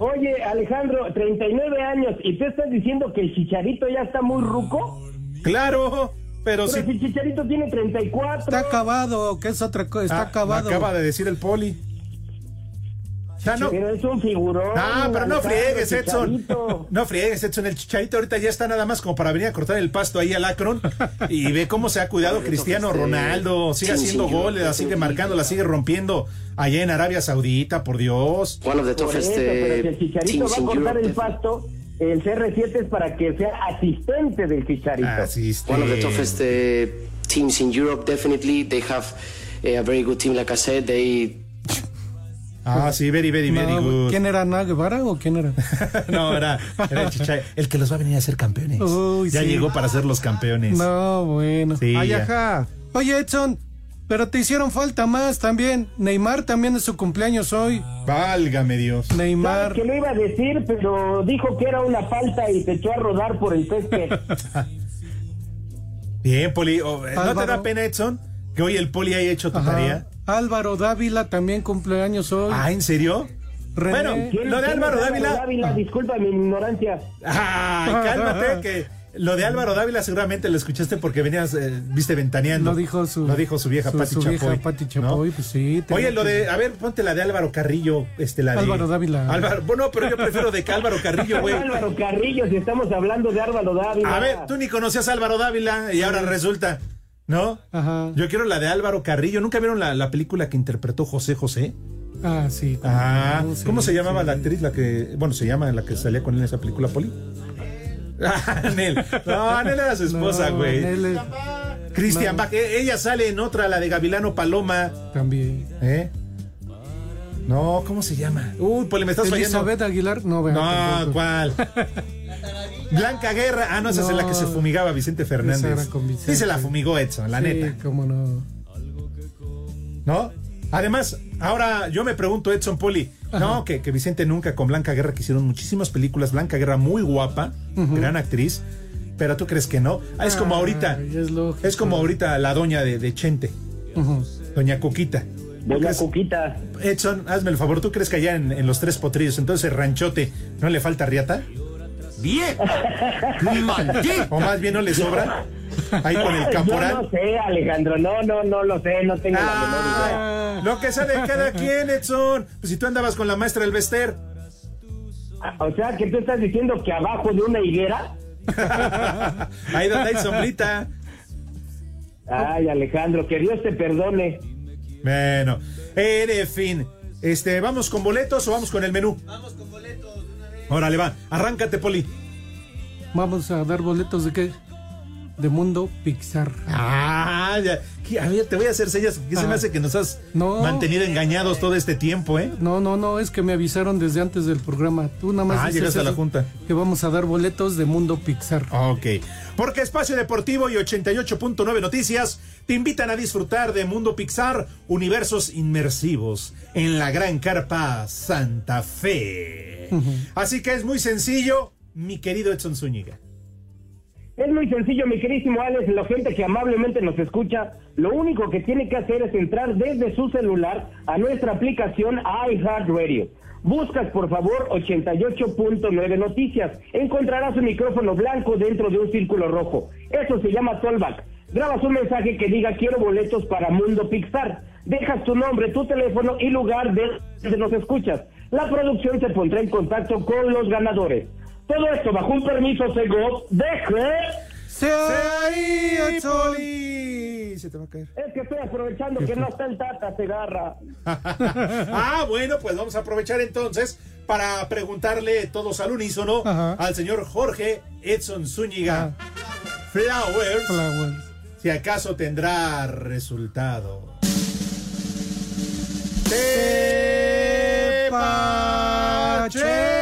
Oye, Alejandro, 39 años, ¿y tú estás diciendo que el Chicharito ya está muy ruco?
Claro, pero
si el Chicharito tiene 34.
Está acabado, que es otra cosa. Está
Ah,
acabado.
Acaba de decir el poli. Ya no.
Pero es un figurón.
Ah, pero no friegues, Edson. No friegues, Edson. El chicharito ahorita ya está nada más como para venir a cortar el pasto ahí al Akron. Y ve cómo se ha cuidado Cristiano Ronaldo. Sigue haciendo goles, la sigue marcando, la sigue rompiendo allá en Arabia Saudita, por Dios.
Por eso, pero si el Chicharito va a cortar el pasto, el CR7 es para que sea asistente del Chicharito.
One of the toughest uh, teams in Europe, definitely. They have uh, a very good team, like I said. They
Ah, sí, very, very, very
No,
good.
¿Quién era Ana Guevara o quién era?
No, era, era el Chicharito. El que los va a venir a ser campeones.
Uy,
ya
sí.
llegó para ser los campeones.
No, bueno.
Sí,
Ay, ajá. Oye, Edson, pero te hicieron falta más también. Neymar también es su cumpleaños hoy.
Válgame Dios.
Neymar.
Que lo iba a decir, pero dijo que era una falta y se echó a rodar por el césped.
Bien, Poli. Oh, ¿No te da pena, Edson, que hoy el Poli haya hecho tu
Ajá.
tarea?
Álvaro Dávila también cumpleaños hoy.
Ah, ¿en serio?
René.
Bueno,
¿Quién-
lo de Álvaro
es
Dávila.
Disculpa mi ignorancia.
Ay, cálmate, que lo de Álvaro Dávila seguramente lo escuchaste porque venías, eh, viste, ventaneando.
Lo dijo su,
Lo dijo su vieja
su-
Pati
su
Chapoy.
vieja Pati
¿no?
Chapoy, pues sí.
Oye, lo de, a ver, ponte la de Álvaro Carrillo, este, la de...
Álvaro Dávila.
Álvaro, bueno, pero yo prefiero de que Álvaro Carrillo, güey.
Álvaro Carrillo, si estamos hablando de Álvaro Dávila.
A ver, tú ni conocías a Álvaro Dávila y ahora resulta, ¿no?
Ajá.
Yo quiero la de Álvaro Carrillo. ¿Nunca vieron la, la película que interpretó José José?
Ah, sí.
Ah,
sí,
¿cómo se
sí.
llamaba la actriz, la que, bueno, se llama la que salía con él en esa película, Poli? Ah, Anel. No, Anel era su esposa,
No,
güey.
él es-
Cristian
no.
Bach, eh, ella sale en otra, la de Gavilano Paloma.
También.
¿Eh? No, ¿cómo se llama? Uy, Poli, me estás fallando.
Elizabeth Aguilar, no, vea,
No,
tampoco.
¿cuál? Blanca Guerra. Ah, no, esa es la que se fumigaba Vicente Fernández.
Esa era con Vicente.
Sí, se la fumigó Edson, la
Sí,
neta.
cómo no.
¿No? Además, ahora yo me pregunto, Edson Poli, no, que, que Vicente nunca con Blanca Guerra, que hicieron muchísimas películas, Blanca Guerra muy guapa, gran actriz, pero tú crees que no. Ah, es como ahorita,
Ay, es
como ahorita la doña de, de Chente, doña Cuquita.
Doña Cuquita.
Edson, hazme el favor, ¿tú crees que allá en, en los tres potrillos, entonces ranchote, no le falta riata?
Bien. Maldito.
O más bien no le sobra. Ahí con el
Yo
caporal.
no sé, Alejandro, no, no, no lo sé, no tengo la menor idea.
Ah, lo que sabe cada quien, Edson. Pues si tú andabas con la maestra del Bester.
Ah, O sea, que tú estás diciendo que abajo de una higuera.
Ahí donde hay sombrita.
Ay, Alejandro, que Dios te perdone.
Bueno, en fin. Este, ¿vamos con boletos o vamos con el menú? Vamos con. Órale, va. Arráncate, Poli.
Vamos a dar boletos de qué? De Mundo Pixar.
Ah, ya. A ver, te voy a hacer sellas. ¿Qué se me
Ajá.
hace que nos has
No.
mantenido engañados todo este tiempo, eh?
No, no, no, es que me avisaron desde antes del programa. Tú nada más
Ah, llegaste a la junta.
Que vamos a dar boletos de Mundo Pixar.
Ok. Porque Espacio Deportivo y 88.9 Noticias te invitan a disfrutar de Mundo Pixar, universos inmersivos en la Gran Carpa Santa Fe. Así que es muy sencillo, mi querido Edson Zúñiga.
Es muy sencillo, mi querísimo Alex, la gente que amablemente nos escucha, lo único que tiene que hacer es entrar desde su celular a nuestra aplicación iHeartRadio. Buscas, por favor, 88.9 Noticias. Encontrarás un micrófono blanco dentro de un círculo rojo. Eso se llama Tollback. Grabas un mensaje que diga quiero boletos para Mundo Pixar. Dejas tu nombre, tu teléfono y lugar de donde nos escuchas. La producción se pondrá en contacto con los ganadores. Todo esto bajo un permiso Sego de
¡Se ahí,
Poli! Se te va a caer.
Es que estoy aprovechando que no está el Tata Segarra.
ah, bueno, pues vamos a aprovechar entonces para preguntarle todos al unísono al señor Jorge Edson Zúñiga Flowers,
Flowers.
si acaso tendrá resultado. Tepachero.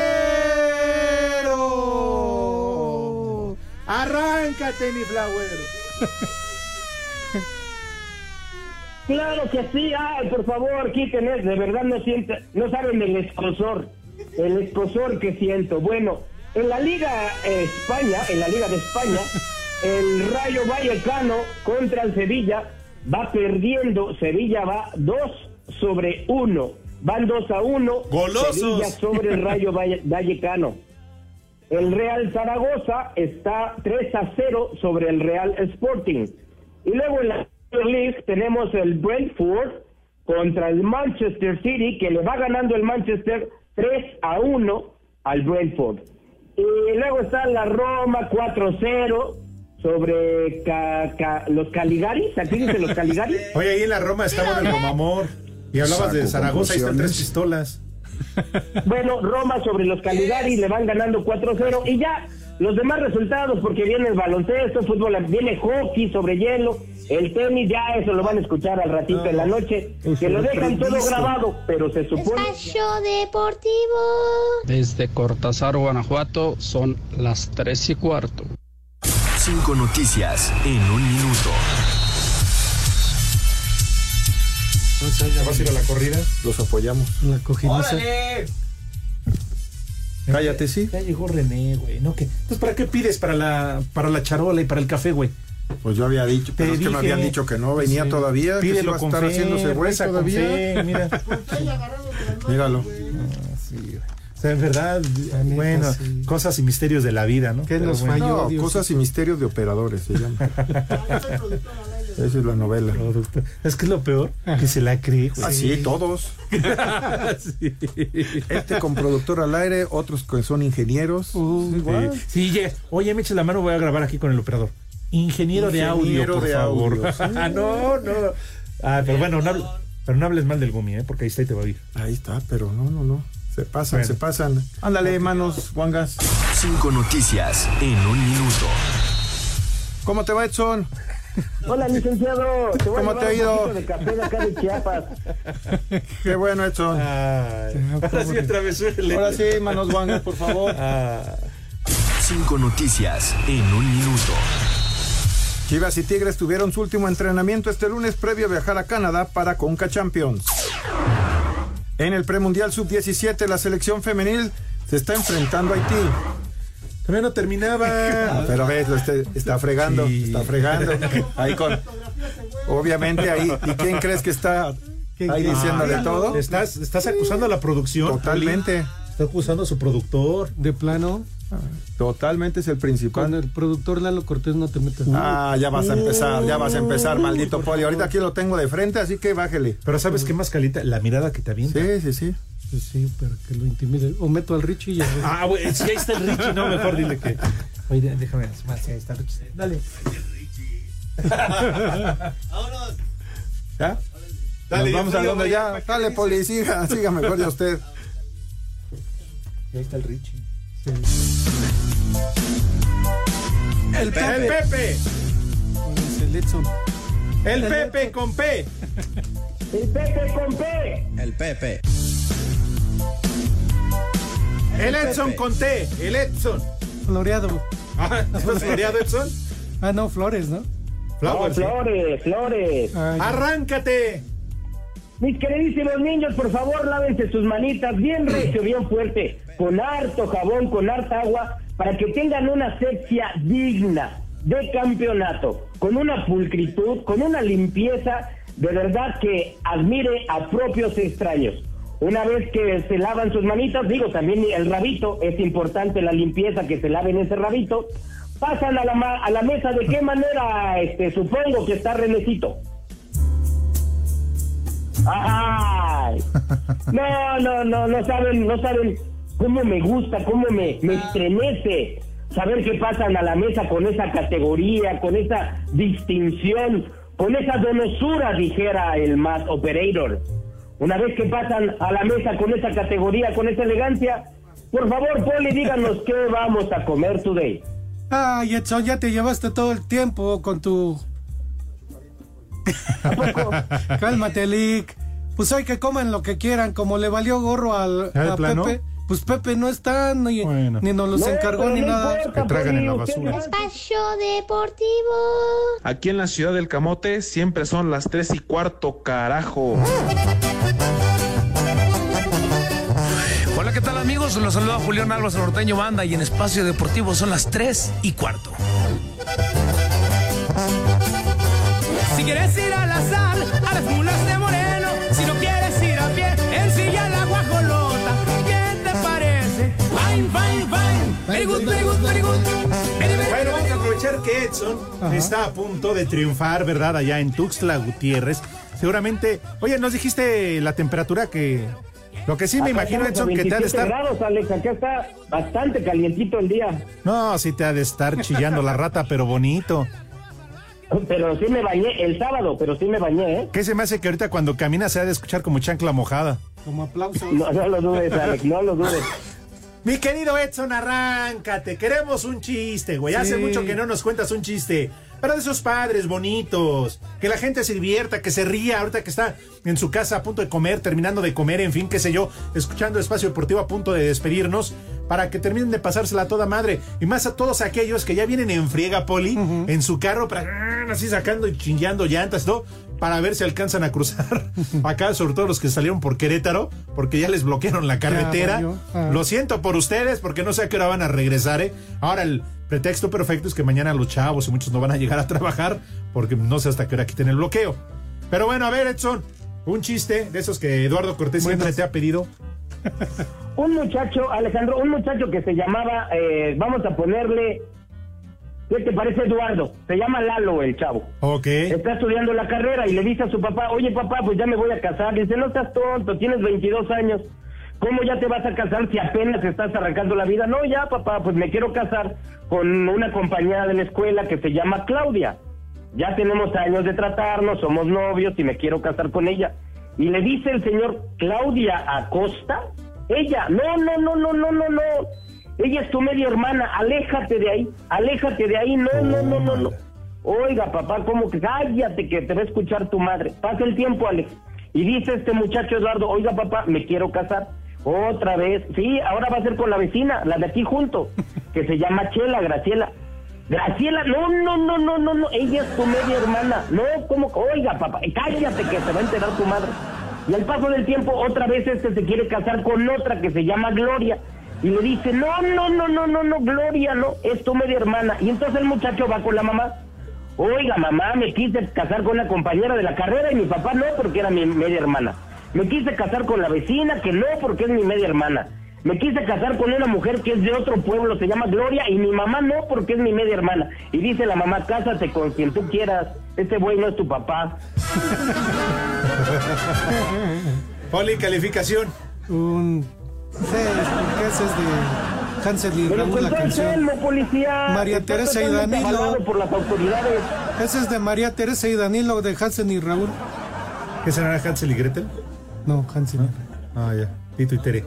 Arráncate, mi Flower.
Claro que sí, ay, por favor, quítenme, de verdad no siento, no saben el escosor, el escosor que siento. Bueno, en la Liga eh, España, en la Liga de España, el Rayo Vallecano contra el Sevilla va perdiendo, Sevilla va 2 sobre 1, van 2 a 1,
¡Golosos!
Sevilla sobre el Rayo Valle- Vallecano. El Real Zaragoza está 3 a 0 sobre el Real Sporting. Y luego en la Premier League tenemos el Brentford contra el Manchester City, que le va ganando el Manchester 3 a 1 al Brentford. Y luego está la Roma 4-0 sobre ca- ca- los Caligaris. ¿Aquí dicen los Caligaris?
Oye, ahí en la Roma estaba en el Romamor. Y hablabas de Zaragoza, ahí están tres pistolas.
Bueno, Roma sobre los Caligari le van ganando 4-0 y ya los demás resultados porque viene el baloncesto, fútbol, viene hockey sobre hielo, el tenis, ya eso lo van a escuchar al ratito en la noche, que lo dejan todo grabado, pero se supone...
Espacio Deportivo.
Desde Cortázar, Guanajuato, son las 3 y cuarto.
Cinco noticias en un minuto.
¿Ya vas a ir a la corrida?
Los apoyamos.
La cojiniza.
Cállate, sí.
Ya llegó René, güey. ¿no? ¿qué? Entonces, ¿para qué pides para la, para la charola y para el café, güey?
Pues yo había dicho, pero
Te
es que me
dije.
habían dicho que no venía
Sí.
todavía. que se
Pídelo
iba a estar
fe,
haciéndose güey todavía.
fe, mira.
Míralo.
O sea, en verdad, bueno, cosas y misterios de la vida, ¿no?
¿Qué
Pero
nos
bueno.
falló? No, cosas y misterios de operadores se llama. Esa es la novela.
Es que es lo peor, que se la cree. güey.
Así, todos.
Sí.
Este con productor al aire, otros que son ingenieros. Igual.
Sí, sí, ya. Oye, me eches la mano, voy a grabar aquí con el operador. Ingeniero, de audio,
Ingeniero
por
de
favor.
audio, sí.
no, no. Ah, pero bueno, no, pero no hables mal del Gumi, ¿eh? Porque ahí está y te va a oír.
Ahí está, pero no, no, no. Se pasan,
Bueno.
se pasan. Ándale, manos, Wangas.
Cinco noticias en un minuto.
¿Cómo te va, Edson?
Hola, licenciado. Te voy a
¿Cómo te ha ido?
de café de acá de Chiapas.
Qué bueno, Edson.
Ahora sí atravesó el
Ahora sí, manos Wangas, por favor.
Cinco noticias en un minuto.
Chivas y Tigres tuvieron su último entrenamiento este lunes previo a viajar a Canadá para Conca Champions. En el premundial sub-17, la selección femenil se está enfrentando a Haití.
Todavía no terminaba.
Ah, pero ves, lo este- está fregando, está fregando. Ahí con. Obviamente ahí. ¿Y quién crees que está ahí diciéndole
Ah,
todo?
Estás, estás acusando a la producción.
Totalmente.
Está acusando a su productor.
De plano,
Totalmente es el principal.
con el productor Lalo Cortés no te metas.
Ah, ya vas a empezar, ya vas a empezar, maldito Poli. Ahorita aquí lo tengo de frente, así que bájele.
Pero ¿sabes qué más calita? La mirada que te avienta.
Sí, sí, sí.
Pues sí, para que lo intimide. O meto al Richie y ya.
Ah, güey, si ahí está el Richie, no, mejor dile que. Oye, déjame más, si ahí está el Richie. Dale.
Vámonos. ¿Ya?
Dale,
Nos vamos a donde ya.
¿para qué
Dale? Poli, siga, siga mejor ya usted.
Y ahí está el Richie.
El
El
Pepe.
Pepe.
Es el Edson.
El Pepe con P.
El Pepe con P.
El Pepe.
El Edson con T. El Edson.
Floreado.
Ah, ¿Estás floreado, Edson?
Ah, no, Flores, ¿no?
Flowers.
Flores, Flores.
Ah, ya.
Arráncate.
Mis queridísimos niños, por favor, lávense sus manitas bien recio, bien fuerte, con harto jabón, con harta agua, para que tengan una asepsia digna. de campeonato, con una pulcritud, con una limpieza, de verdad que admire a propios extraños. Una vez que se lavan sus manitas, digo también el rabito, es importante la limpieza que se laven ese rabito, pasan a la, ma- a la mesa, ¿de qué manera? Este, supongo que está Renecito. ¡Ay! No, no, no, no saben, no saben cómo me gusta, cómo me, me estremece saber que pasan a la mesa con esa categoría, con esa distinción, con esa donosura, dijera el más operator. Una vez que pasan a la mesa con esa categoría, con esa elegancia, por favor, Poli, díganos qué vamos a comer today.
Ay, Edson, ya te llevaste todo el tiempo con tu. Cálmate, Lick. Pues hay que comen lo que quieran, como le valió gorro al,
¿Ya de
a
plano?
Pepe. Pues Pepe no está, ni, ni nos los
No,
encargó ni
no
nada.
importa,
Que en la basura.
Espacio Deportivo.
Aquí en la ciudad del Camote siempre son las tres y cuarto, carajo.
¿Qué tal amigos? Los saluda Julián Álvarez Norteño Banda y en Espacio Deportivo son las 3 y cuarto.
Si quieres ir a la sal, a las mulas de Moreno, si no quieres ir a pie, en silla la guajolota, ¿qué te parece? Fine, fine, fine, very good, very good, very good.
Bueno, vamos a aprovechar que Edson está a punto de triunfar, ¿verdad? Allá en Tuxtla Gutiérrez. Seguramente, oye, nos dijiste la temperatura que... Lo que sí me
Acá
imagino, Edson, que te ha de
27
estar...
grados, Alex, acá está bastante calientito el día.
No, sí te ha de estar chillando la rata, pero bonito.
Pero sí me bañé el sábado, pero sí me bañé, ¿eh?
¿Qué se me hace que ahorita cuando caminas se ha de escuchar como chancla mojada?
Como aplausos.
No, no lo dudes, Alex, no lo dudes.
Mi querido Edson, arráncate. Queremos un chiste, güey. Hace
Sí.
mucho que no nos cuentas un chiste. Pero de esos padres bonitos. Que la gente se divierta, que se ría ahorita que está en su casa a punto de comer, terminando de comer, en fin, qué sé yo, escuchando Espacio Deportivo a punto de despedirnos. Para que terminen de pasársela a toda madre. Y más a todos aquellos que ya vienen en friega, Poli, en su carro, para así sacando y chingando llantas, ¿no? Para ver si alcanzan a cruzar. Acá, sobre todo los que salieron por Querétaro, porque ya les bloquearon la carretera.
valió. Ah.
Lo siento por ustedes, porque no sé a qué hora van a regresar, ¿eh? Ahora, el pretexto perfecto es que mañana los chavos y muchos no van a llegar a trabajar, porque no sé hasta qué hora quiten el bloqueo. Pero bueno, a ver, Edson, un chiste de esos que Eduardo Cortés siempre te ha pedido.
Un muchacho, Alejandro, un muchacho que se llamaba, eh, vamos a ponerle, ¿qué te parece Eduardo? Se llama Lalo el chavo.
Ok.
Está estudiando la carrera y le dice a su papá, oye papá, pues ya me voy a casar. Dice, no estás tonto, tienes 22 años. ¿Cómo ya te vas a casar si apenas estás arrancando la vida? No, ya papá, pues me quiero casar con una compañera de la escuela que se llama Claudia. Ya tenemos años de tratarnos, somos novios y me quiero casar con ella. Y le dice el señor Claudia Acosta, ella, no, no, no, no, no, no, no. Ella es tu media hermana, aléjate de ahí, aléjate de ahí, no, no, no, no, no. Oiga, papá, ¿cómo que cállate que te va a escuchar tu madre? Pasa el tiempo, Alex. Y dice este muchacho Eduardo, oiga, papá, me quiero casar. Otra vez. Sí, ahora va a ser con la vecina, la de aquí junto, que se llama Chela, Graciela. Graciela, no, no, no, no, no, no, ella es tu media hermana. No, ¿cómo? Oiga, papá, cállate que se va a enterar tu madre. Y al paso del tiempo, otra vez este se quiere casar con otra que se llama Gloria. Y le dice, no, no, no, no, no, no, Gloria, no, es tu media hermana. Y entonces el muchacho va con la mamá. Oiga, mamá, me quise casar con una compañera de la carrera y mi papá no, porque era mi media hermana. Me quise casar con la vecina, que no, porque es mi media hermana. Me quise casar con una mujer que es de otro pueblo, se llama Gloria, y mi mamá no, porque es mi media hermana. Y dice la mamá, cásate con quien tú quieras, este güey no es tu papá.
Poli, calificación.
Un 6, porque ese es de Hansel y
Me lo
Raúl la
contó el
canción.
Selmo, policía.
María Teresa y Danilo.
por las autoridades.
Ese es de María Teresa y Danilo de Hansel y Raúl.
¿Qué será Hansel y Gretel?
No, Hansel.
Ah, ya. Tito y Tere.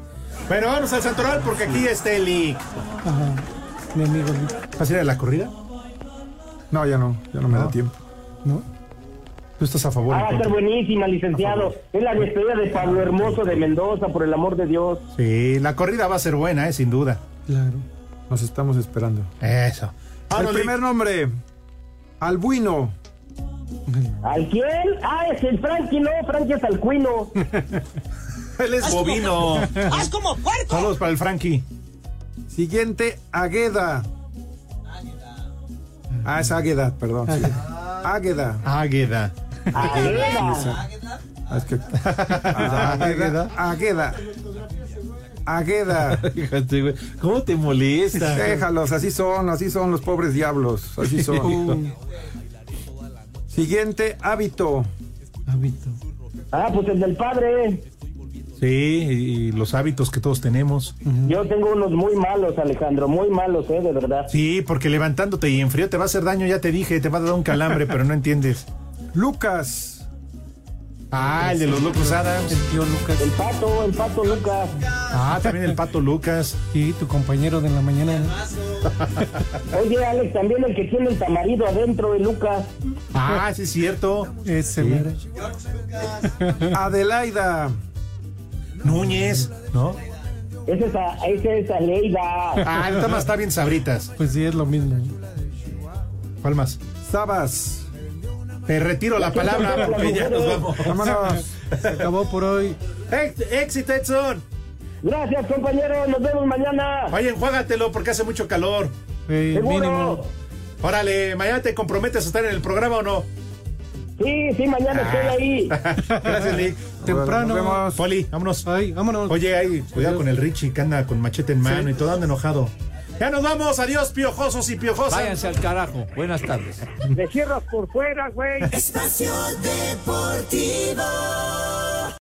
Bueno, vamos al Santoral porque aquí está el Lick.
Ajá. Mi amigo Lick.
¿Vas a ir a la corrida?
No, ya no, ya no me
No.
da tiempo.
¿No?
¿Tú estás a favor?
Ah, va a ser buenísima, licenciado. Es la despedida de Pablo Hermoso de Mendoza, por el amor de Dios.
Sí, la corrida va a ser buena, eh, sin duda.
Claro.
Nos estamos esperando.
Eso.
El
Vámonos,
primer nombre, Albuino.
¿Al quién? Ah, es el Frankie, no, Frankie es Alcuino.
Él es bovino.
¡Haz como puerco!
Saludos para el Frankie.
Siguiente, Agueda. Ah, es Águeda, perdón. Águeda.
Águeda.
Águeda.
Águeda. Águeda.
¿Cómo te molesta?
Déjalos, así son, así son los pobres diablos. Así son. Siguiente hábito.
Hábito.
Ah, pues el del padre.
Sí, y los hábitos que todos tenemos.
Yo tengo unos muy malos, Alejandro, muy malos, eh, de verdad.
Sí, porque levantándote y en frío te va a hacer daño, ya te dije, te va a dar un calambre, pero no entiendes.
Lucas.
Ah, el de los locos Adams.
El tío Lucas.
El pato, el pato Lucas.
Ah, también el pato Lucas.
Sí, tu compañero de la mañana.
Oye, Alex, también el que tiene el tamarido adentro de Lucas.
Ah, sí es cierto.
Ese, mira.
Adelaida.
Núñez, ¿no?
Esa es, a- esa es Aleida.
Ah, el Tomás está bien sabritas.
Pues sí, es lo mismo.
¿Cuál más?
Sabas.
Te retiro la palabra porque ya nos vamos.
Vámonos.
Se acabó por hoy.
Ex- Éxito, Edson.
Gracias, compañero. Nos vemos mañana.
Oye, enjuágatelo porque hace mucho calor.
Seguro.
mínimo.
Órale, mañana te comprometes a estar en el programa o no.
Sí, sí, mañana estoy ahí.
Gracias, Lick.
Temprano.
Nos vemos.
Poli, vámonos.
Ay, vámonos.
Oye, ahí, cuidado con el Richie que anda con machete en mano y todo anda enojado. Ya nos vamos, adiós, piojosos y piojosas.
Váyanse al carajo. Buenas tardes.
Me cierras por fuera, güey.
Espacio Deportivo.